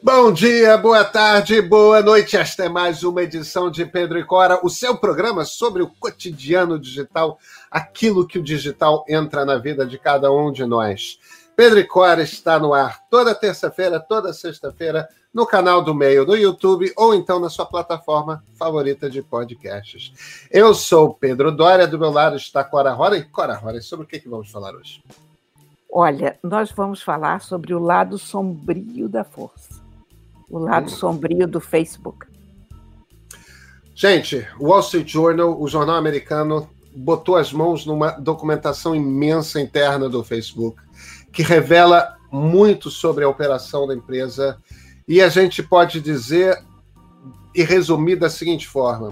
Bom dia, boa tarde, boa noite. Esta é mais uma edição de Pedro e Cora, o seu programa sobre o cotidiano digital, aquilo que o digital entra na vida de cada um de nós. Pedro e Cora está no ar toda terça-feira, toda sexta-feira, no canal do Meio do YouTube ou então na sua plataforma favorita de podcasts. Eu sou Pedro Dória, do meu lado está Cora Rora. E Cora Rora, sobre o que, que vamos falar hoje? Olha, nós vamos falar sobre o lado sombrio da força o lado sombrio do Facebook. Gente, o Wall Street Journal, o jornal americano, botou as mãos numa documentação imensa interna do Facebook, que revela muito sobre a operação da empresa. E a gente pode dizer e resumir da seguinte forma: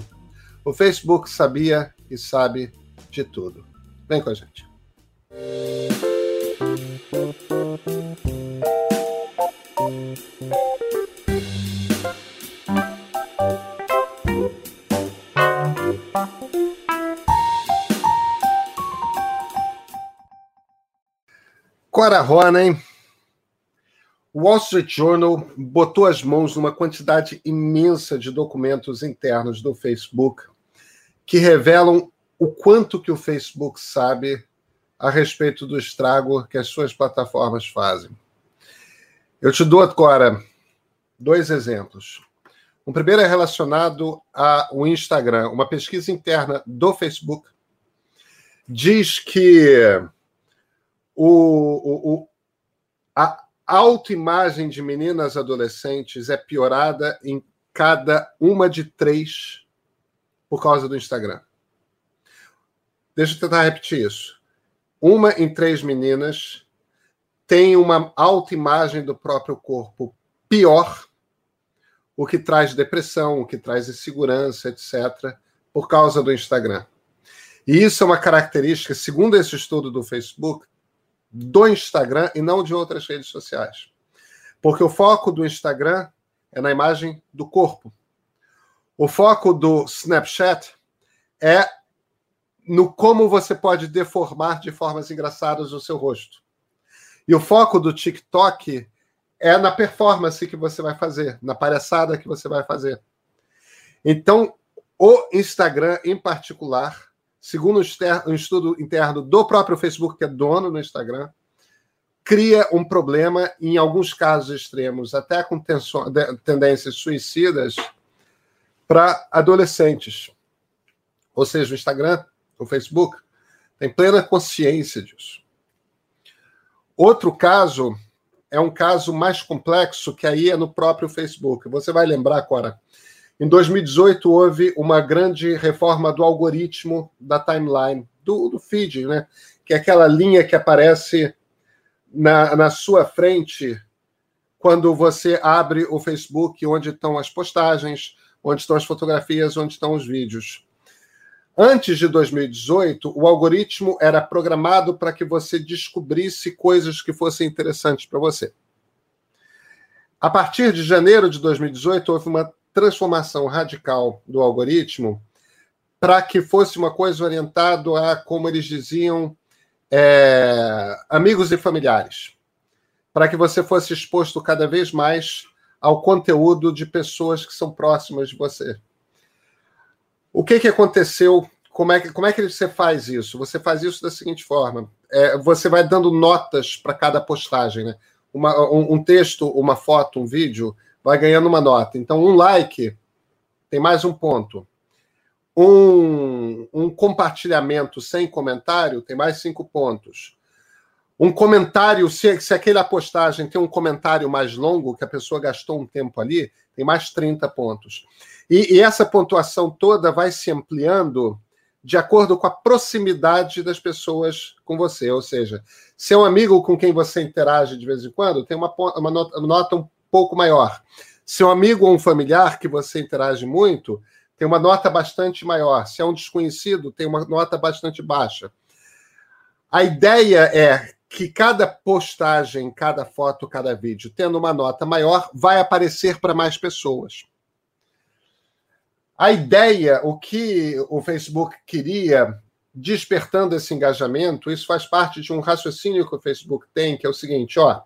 o Facebook sabia e sabe de tudo. Vem com a gente. Cora Rona, hein? O Wall Street Journal botou as mãos numa quantidade imensa de documentos internos do Facebook que revelam o quanto que o Facebook sabe a respeito do estrago que as suas plataformas fazem. Eu te dou agora dois exemplos. O primeiro é relacionado ao Instagram. Uma pesquisa interna do Facebook diz que o, o, a autoimagem de meninas adolescentes é piorada em cada uma de três por causa do Instagram. Deixa eu tentar repetir isso. Uma em três meninas tem uma autoimagem do próprio corpo pior, o que traz depressão, o que traz insegurança, etc., por causa do Instagram. E isso é uma característica, segundo esse estudo do Facebook, do Instagram e não de outras redes sociais. Porque o foco do Instagram é na imagem do corpo. O foco do Snapchat é no como você pode deformar de formas engraçadas o seu rosto. E o foco do TikTok é na performance que você vai fazer, na palhaçada que você vai fazer. Então, o Instagram, em particular, segundo um estudo interno do próprio Facebook, que é dono do Instagram, cria um problema, em alguns casos extremos, até com tendências suicidas, para adolescentes. Ou seja, o Instagram, o Facebook, tem plena consciência disso. Outro caso é um caso mais complexo, que aí é no próprio Facebook. Você vai lembrar, Cora, em 2018, houve uma grande reforma do algoritmo da timeline, do, do feed, né? que é aquela linha que aparece na, na sua frente quando você abre o Facebook, onde estão as postagens, onde estão as fotografias, onde estão os vídeos. Antes de 2018, o algoritmo era programado para que você descobrisse coisas que fossem interessantes para você. A partir de janeiro de 2018, houve uma transformação radical do algoritmo para que fosse uma coisa orientada a, como eles diziam, é, amigos e familiares. Para que você fosse exposto cada vez mais ao conteúdo de pessoas que são próximas de você. O que, que aconteceu? Como é que, como é que você faz isso? Você faz isso da seguinte forma: é, você vai dando notas para cada postagem. Né? Uma, um, um texto, uma foto, um vídeo, vai ganhando uma nota. Então, um like tem mais um ponto. Um, um compartilhamento sem comentário tem mais cinco pontos. Um comentário, se, se aquela postagem tem um comentário mais longo, que a pessoa gastou um tempo ali, tem mais 30 pontos. E, e essa pontuação toda vai se ampliando de acordo com a proximidade das pessoas com você. Ou seja, se é um amigo com quem você interage de vez em quando, tem uma, uma nota, uma nota pouco maior. Se é um amigo ou um familiar que você interage muito, tem uma nota bastante maior. Se é um desconhecido, tem uma nota bastante baixa. A ideia é que cada postagem, cada foto, cada vídeo, tendo uma nota maior, vai aparecer para mais pessoas. A ideia, o que o Facebook queria, despertando esse engajamento, isso faz parte de um raciocínio que o Facebook tem, que é o seguinte: ó,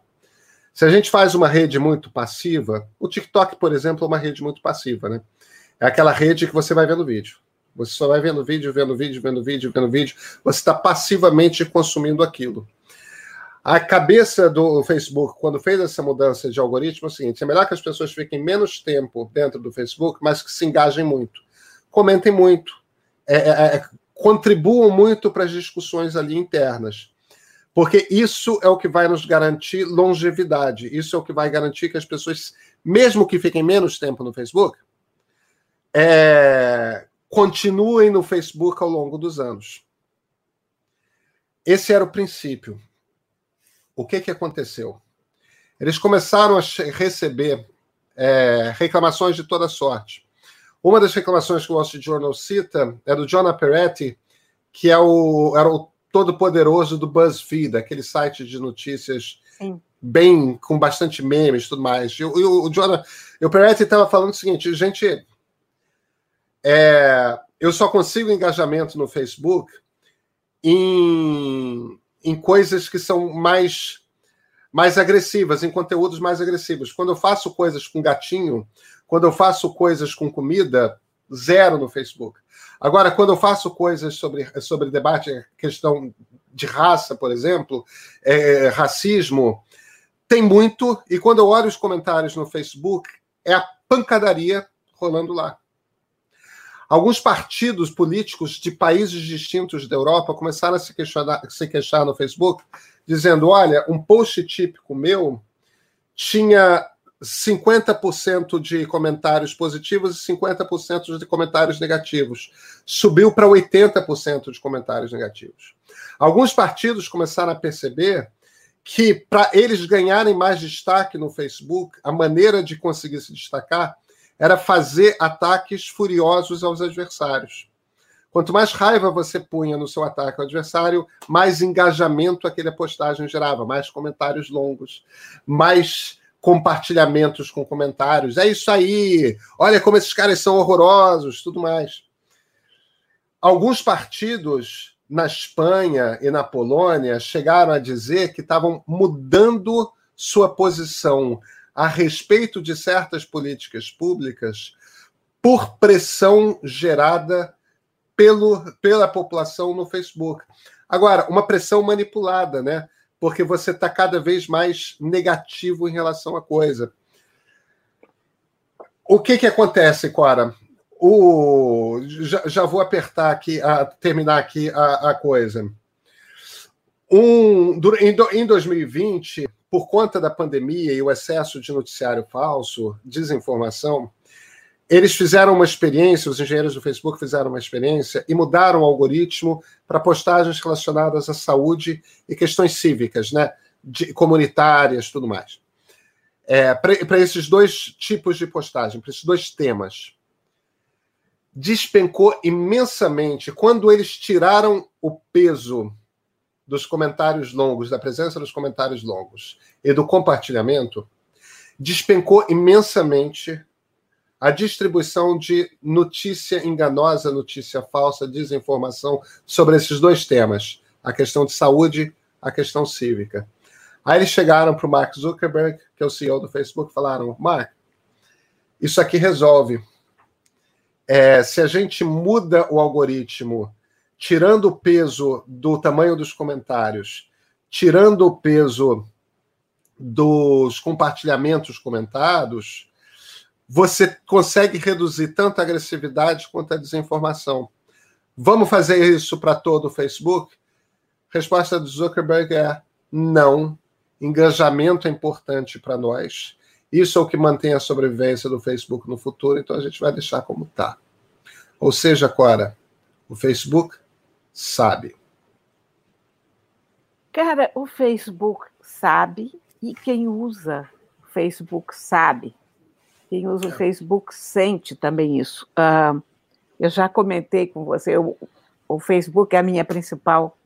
Se a gente faz uma rede muito passiva, o TikTok, por exemplo, é uma rede muito passiva, né? É aquela rede que você vai vendo vídeo. Você só vai vendo vídeo, vendo vídeo, vendo vídeo, vendo vídeo. Você está passivamente consumindo aquilo. A cabeça do Facebook, quando fez essa mudança de algoritmo, é o seguinte: é melhor que as pessoas fiquem menos tempo dentro do Facebook, mas que se engajem muito. Comentem muito. É, é, é contribuam muito para as discussões ali internas. Porque isso é o que vai nos garantir longevidade. Isso é o que vai garantir que as pessoas, mesmo que fiquem menos tempo no Facebook, é, continuem no Facebook ao longo dos anos. Esse era o princípio. O que, que aconteceu? Eles começaram a receber é, reclamações de toda sorte. Uma das reclamações que o Wall Street Journal cita é do Jonah Peretti, que é o, era o todo-poderoso do BuzzFeed, aquele site de notícias Sim. bem com bastante memes e tudo mais. E, o, o Jonah, o Peretti estava falando o seguinte, gente, é, eu só consigo engajamento no Facebook em, em coisas que são mais mais agressivas, em conteúdos mais agressivos. Quando eu faço coisas com gatinho, quando eu faço coisas com comida, zero no Facebook. Agora, quando eu faço coisas sobre, sobre debate, questão de raça, por exemplo, é, racismo, tem muito, e quando eu olho os comentários no Facebook, é a pancadaria rolando lá. Alguns partidos políticos de países distintos da Europa começaram a se, questionar, se queixar no Facebook, dizendo: olha, um post típico meu tinha 50% de comentários positivos e 50% de comentários negativos. Subiu para 80% de comentários negativos. Alguns partidos começaram a perceber que, para eles ganharem mais destaque no Facebook, a maneira de conseguir se destacar era fazer ataques furiosos aos adversários. Quanto mais raiva você punha no seu ataque ao adversário, mais engajamento aquela postagem gerava, mais comentários longos, mais compartilhamentos com comentários. É isso aí. Olha como esses caras são horrorosos, tudo mais. Alguns partidos na Espanha e na Polônia chegaram a dizer que estavam mudando sua posição a respeito de certas políticas públicas por pressão gerada pelo, pela população no Facebook. Agora, uma pressão manipulada, né? Porque você está cada vez mais negativo em relação à coisa. O que, que acontece, Cora? O, já, já vou apertar aqui, a, terminar aqui a, a coisa. Um, em, em 2020, por conta da pandemia e o excesso de noticiário falso, desinformação, eles fizeram uma experiência, os engenheiros do Facebook fizeram uma experiência e mudaram o algoritmo para postagens relacionadas à saúde e questões cívicas, né? De, comunitárias, tudo mais. É, para esses dois tipos de postagem, para esses dois temas. Despencou imensamente quando eles tiraram o peso dos comentários longos, da presença dos comentários longos e do compartilhamento, despencou imensamente a distribuição de notícia enganosa, notícia falsa, desinformação sobre esses dois temas, a questão de saúde, a questão cívica. Aí eles chegaram para o Mark Zuckerberg, que é o CEO do Facebook, e falaram: Mark, isso aqui resolve. É, se a gente muda o algoritmo, tirando o peso do tamanho dos comentários, tirando o peso dos compartilhamentos comentados, você consegue reduzir tanto a agressividade quanto a desinformação. Vamos fazer isso para todo o Facebook? Resposta do Zuckerberg é não. Engajamento é importante para nós. Isso é o que mantém a sobrevivência do Facebook no futuro, então a gente vai deixar como está. Ou seja, Cora, o Facebook sabe. Cara, o Facebook sabe e quem usa o Facebook sabe. Quem usa o. Facebook sente também isso. Uh, eu já comentei com você, eu, o Facebook é a minha principal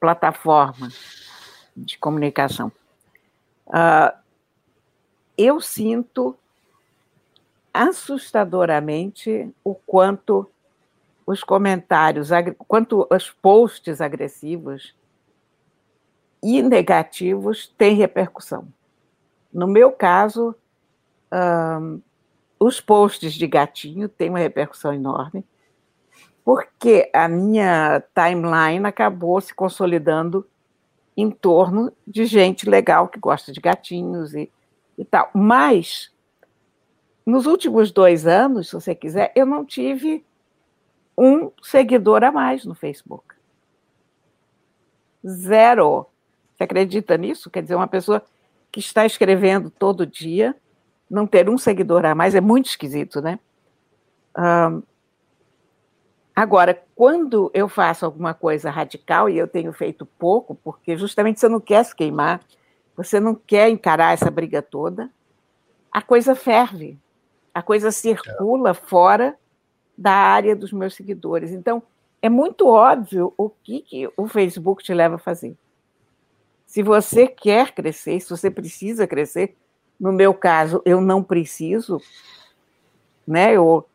plataforma de comunicação. Uh, eu sinto assustadoramente o quanto os comentários, quanto os posts agressivos e negativos têm repercussão. No meu caso, os posts de gatinho têm uma repercussão enorme, porque a minha timeline acabou se consolidando em torno de gente legal que gosta de gatinhos e, e tal. Mas, nos últimos dois anos, se você quiser, eu não tive um seguidor a mais no Facebook. Zero. Você acredita nisso? Quer dizer, uma pessoa que está escrevendo todo dia, não ter um seguidor a mais é muito esquisito, né? Um, agora, quando eu faço alguma coisa radical, e eu tenho feito pouco, porque justamente você não quer se queimar, você não quer encarar essa briga toda, a coisa ferve, a coisa circula fora da área dos meus seguidores. Então, é muito óbvio o que, que o Facebook te leva a fazer. Se você quer crescer, se você precisa crescer, no meu caso, eu não preciso, né? Eu,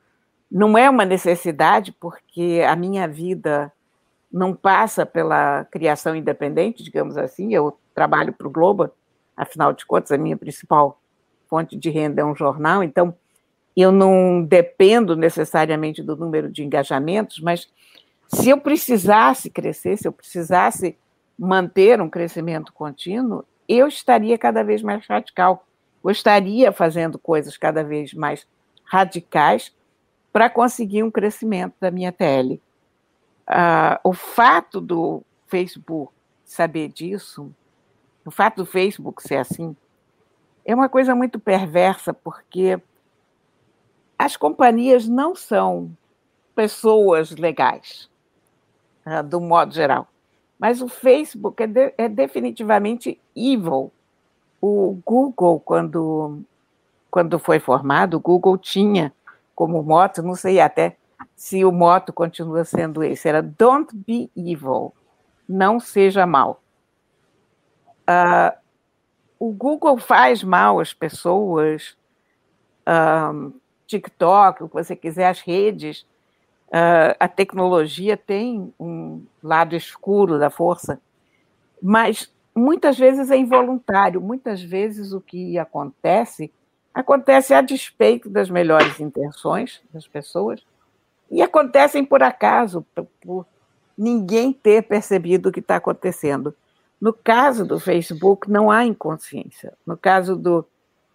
não é uma necessidade, porque a minha vida não passa pela criação independente, digamos assim. Eu trabalho para o Globo, afinal de contas, a minha principal fonte de renda é um jornal, então eu não dependo necessariamente do número de engajamentos, mas se eu precisasse crescer, se eu precisasse manter um crescimento contínuo, eu estaria cada vez mais radical. Eu estaria fazendo coisas cada vez mais radicais para conseguir um crescimento da minha TL. Uh, o fato do Facebook saber disso, o fato do Facebook ser assim, é uma coisa muito perversa, porque as companhias não são pessoas legais, uh, do modo geral. Mas o Facebook é, de, é definitivamente evil. O Google, quando, quando foi formado, o Google tinha como moto, não sei até se o moto continua sendo esse, era Don't be evil, não seja mal. Uh, o Google faz mal às pessoas, um, TikTok, o que você quiser, as redes, Uh, a tecnologia tem um lado escuro da força, mas muitas vezes é involuntário, muitas vezes o que acontece acontece a despeito das melhores intenções das pessoas e acontecem por acaso, por, ninguém ter percebido o que está acontecendo. No caso do Facebook, não há inconsciência. No caso do,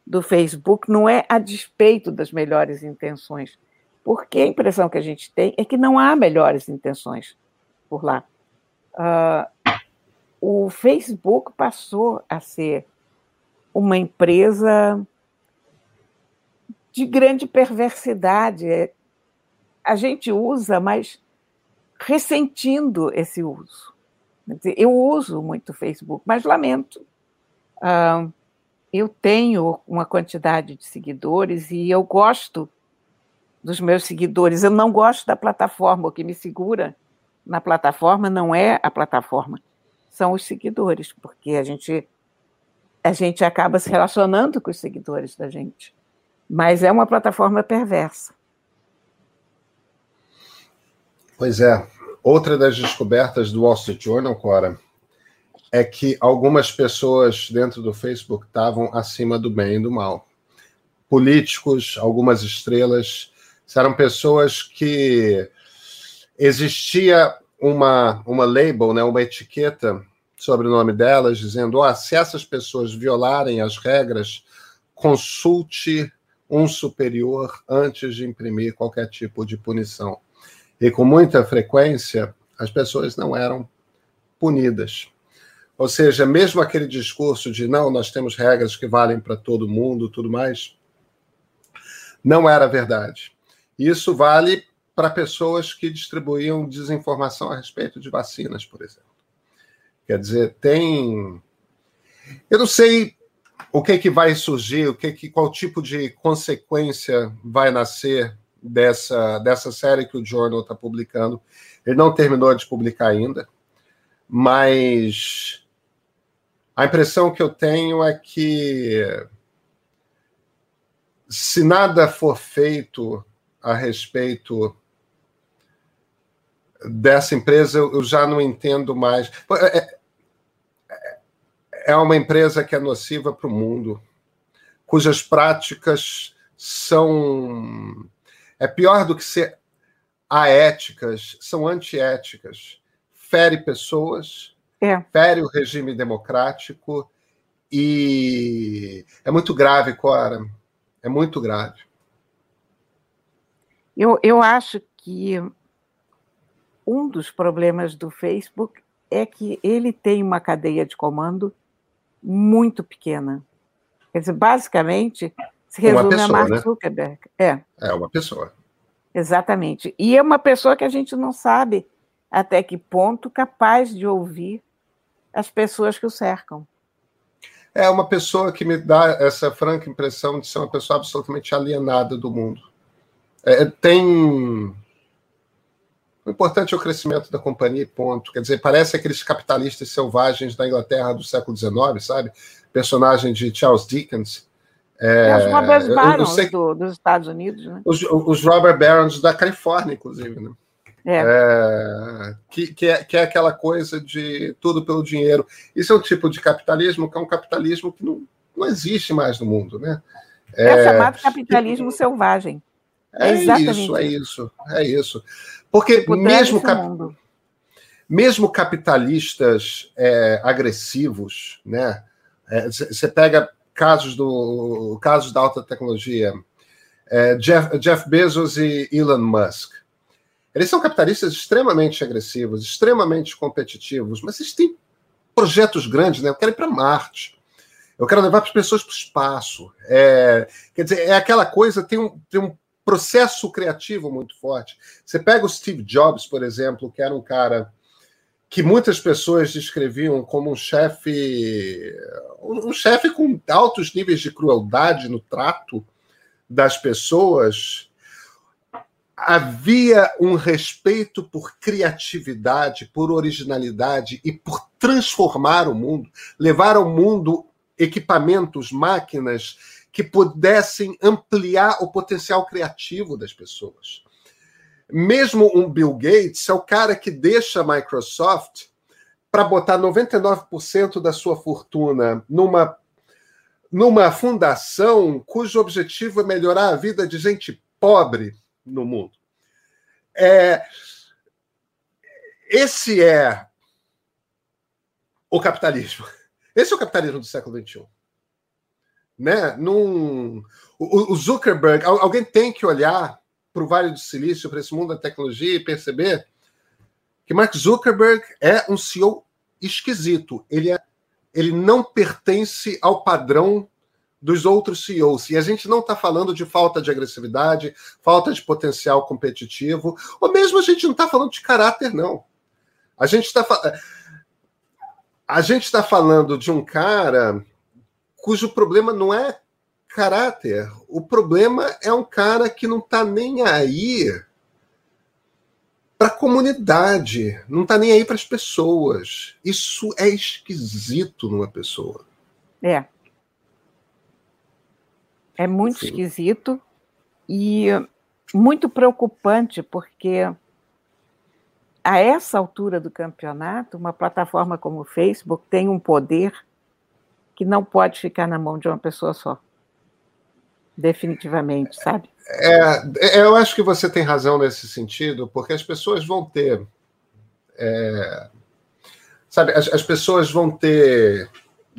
do Facebook, não é a despeito das melhores intenções porque a impressão que a gente tem é que não há melhores intenções por lá. Uh, o Facebook passou a ser uma empresa de grande perversidade. A gente usa, mas ressentindo esse uso. Eu uso muito o Facebook, mas lamento. Uh, eu tenho uma quantidade de seguidores e eu gosto dos meus seguidores. Eu não gosto da plataforma, o que me segura na plataforma não é a plataforma, são os seguidores, porque a gente a gente acaba se relacionando com os seguidores da gente. Mas é uma plataforma perversa. Pois é. Outra das descobertas do Wall Street Journal, Cora, é que algumas pessoas dentro do Facebook estavam acima do bem e do mal. Políticos, algumas estrelas, eram pessoas que existia uma, uma label, né, uma etiqueta sobre o nome delas, dizendo: oh, se essas pessoas violarem as regras, consulte um superior antes de imprimir qualquer tipo de punição. E com muita frequência, as pessoas não eram punidas. Ou seja, mesmo aquele discurso de não, nós temos regras que valem para todo mundo, tudo mais, não era verdade. Isso vale para pessoas que distribuíam desinformação a respeito de vacinas, por exemplo. Quer dizer, tem. Eu não sei o que, que vai surgir, o que, que qual tipo de consequência vai nascer dessa, dessa série que o Journal está publicando. Ele não terminou de publicar ainda, mas a impressão que eu tenho é que se nada for feito a respeito dessa empresa, eu já não entendo mais. É, é, é uma empresa que é nociva para o mundo. cujas práticas são. É pior do que ser aéticas, são antiéticas. Fere pessoas, é. fere o regime democrático e é muito grave, Cora. É muito grave. Eu, eu acho que um dos problemas do Facebook é que ele tem uma cadeia de comando muito pequena. Quer dizer, basicamente, se resume pessoa, a Mark né? Zuckerberg. É. É uma pessoa. Exatamente. E é uma pessoa que a gente não sabe até que ponto capaz de ouvir as pessoas que o cercam. É uma pessoa que me dá essa franca impressão de ser uma pessoa absolutamente alienada do mundo. É, tem o importante é o crescimento da companhia, ponto. Quer dizer, parece aqueles capitalistas selvagens da Inglaterra do século XIX, sabe? Personagem de Charles Dickens. É, é os Robert Barons sei, do, dos Estados Unidos, né? Os, os Robert Barons da Califórnia, inclusive, né? É. É, que, que, é, que é aquela coisa de tudo pelo dinheiro. Isso é um tipo de capitalismo que é um capitalismo que não, não existe mais no mundo, né? É, é chamado capitalismo selvagem. É, é isso, é isso, é isso. Porque mesmo, cap... mesmo capitalistas é, agressivos, né? Você é, pega casos do casos da alta tecnologia, é, Jeff, Jeff Bezos e Elon Musk. Eles são capitalistas extremamente agressivos, extremamente competitivos, mas eles têm projetos grandes, né? Eu quero ir para Marte. Eu quero levar as pessoas para o espaço. É, quer dizer, é aquela coisa, tem um, tem um processo criativo muito forte. Você pega o Steve Jobs, por exemplo, que era um cara que muitas pessoas descreviam como um chefe, um chefe com altos níveis de crueldade no trato das pessoas. Havia um respeito por criatividade, por originalidade e por transformar o mundo, levar ao mundo equipamentos, máquinas que pudessem ampliar o potencial criativo das pessoas. Mesmo um Bill Gates é o cara que deixa a Microsoft para botar 99% da sua fortuna numa, numa fundação cujo objetivo é melhorar a vida de gente pobre no mundo. É, esse é o capitalismo. Esse é o capitalismo do século XXI né? Num, o, o Zuckerberg, alguém tem que olhar para o Vale do Silício, para esse mundo da tecnologia e perceber que Mark Zuckerberg é um CEO esquisito. Ele, é, ele não pertence ao padrão dos outros CEOs. E a gente não está falando de falta de agressividade, falta de potencial competitivo, ou mesmo a gente não está falando de caráter, não. A gente está a gente está falando de um cara cujo problema não é caráter. O problema é um cara que não está nem aí para a comunidade, não está nem aí para as pessoas. Isso é esquisito numa pessoa. É. É muito Sim. esquisito e muito preocupante, porque a essa altura do campeonato, uma plataforma como o Facebook tem um poder que não pode ficar na mão de uma pessoa só. Definitivamente, sabe? É, é, eu acho que você tem razão nesse sentido, porque as pessoas vão ter. É, sabe, as, as, pessoas vão ter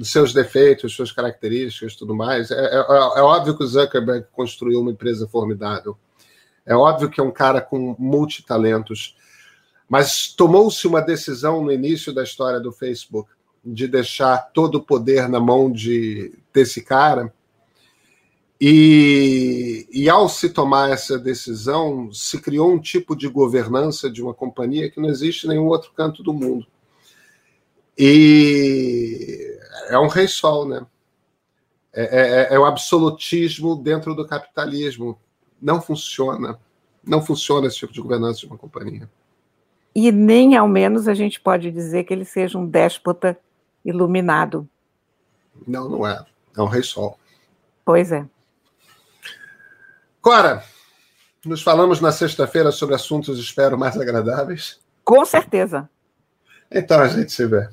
seus defeitos, suas características tudo mais. É, é, é, óbvio que o Zuckerberg construiu uma empresa formidável. É óbvio que é um cara com multitalentos. Mas tomou-se uma decisão no início da história do Facebook de deixar todo o poder na mão de, desse cara. E, e ao se tomar essa decisão, se criou um tipo de governança de uma companhia que não existe em nenhum outro canto do mundo. E é um rei sol, né? É, é, é o absolutismo dentro do capitalismo. Não funciona. Não funciona esse tipo de governança de uma companhia. E nem ao menos a gente pode dizer que ele seja um déspota iluminado. Não, não é. É um rei sol. Pois é. Cora, nos falamos na sexta-feira sobre assuntos, espero, mais agradáveis. Com certeza. Então a gente se vê.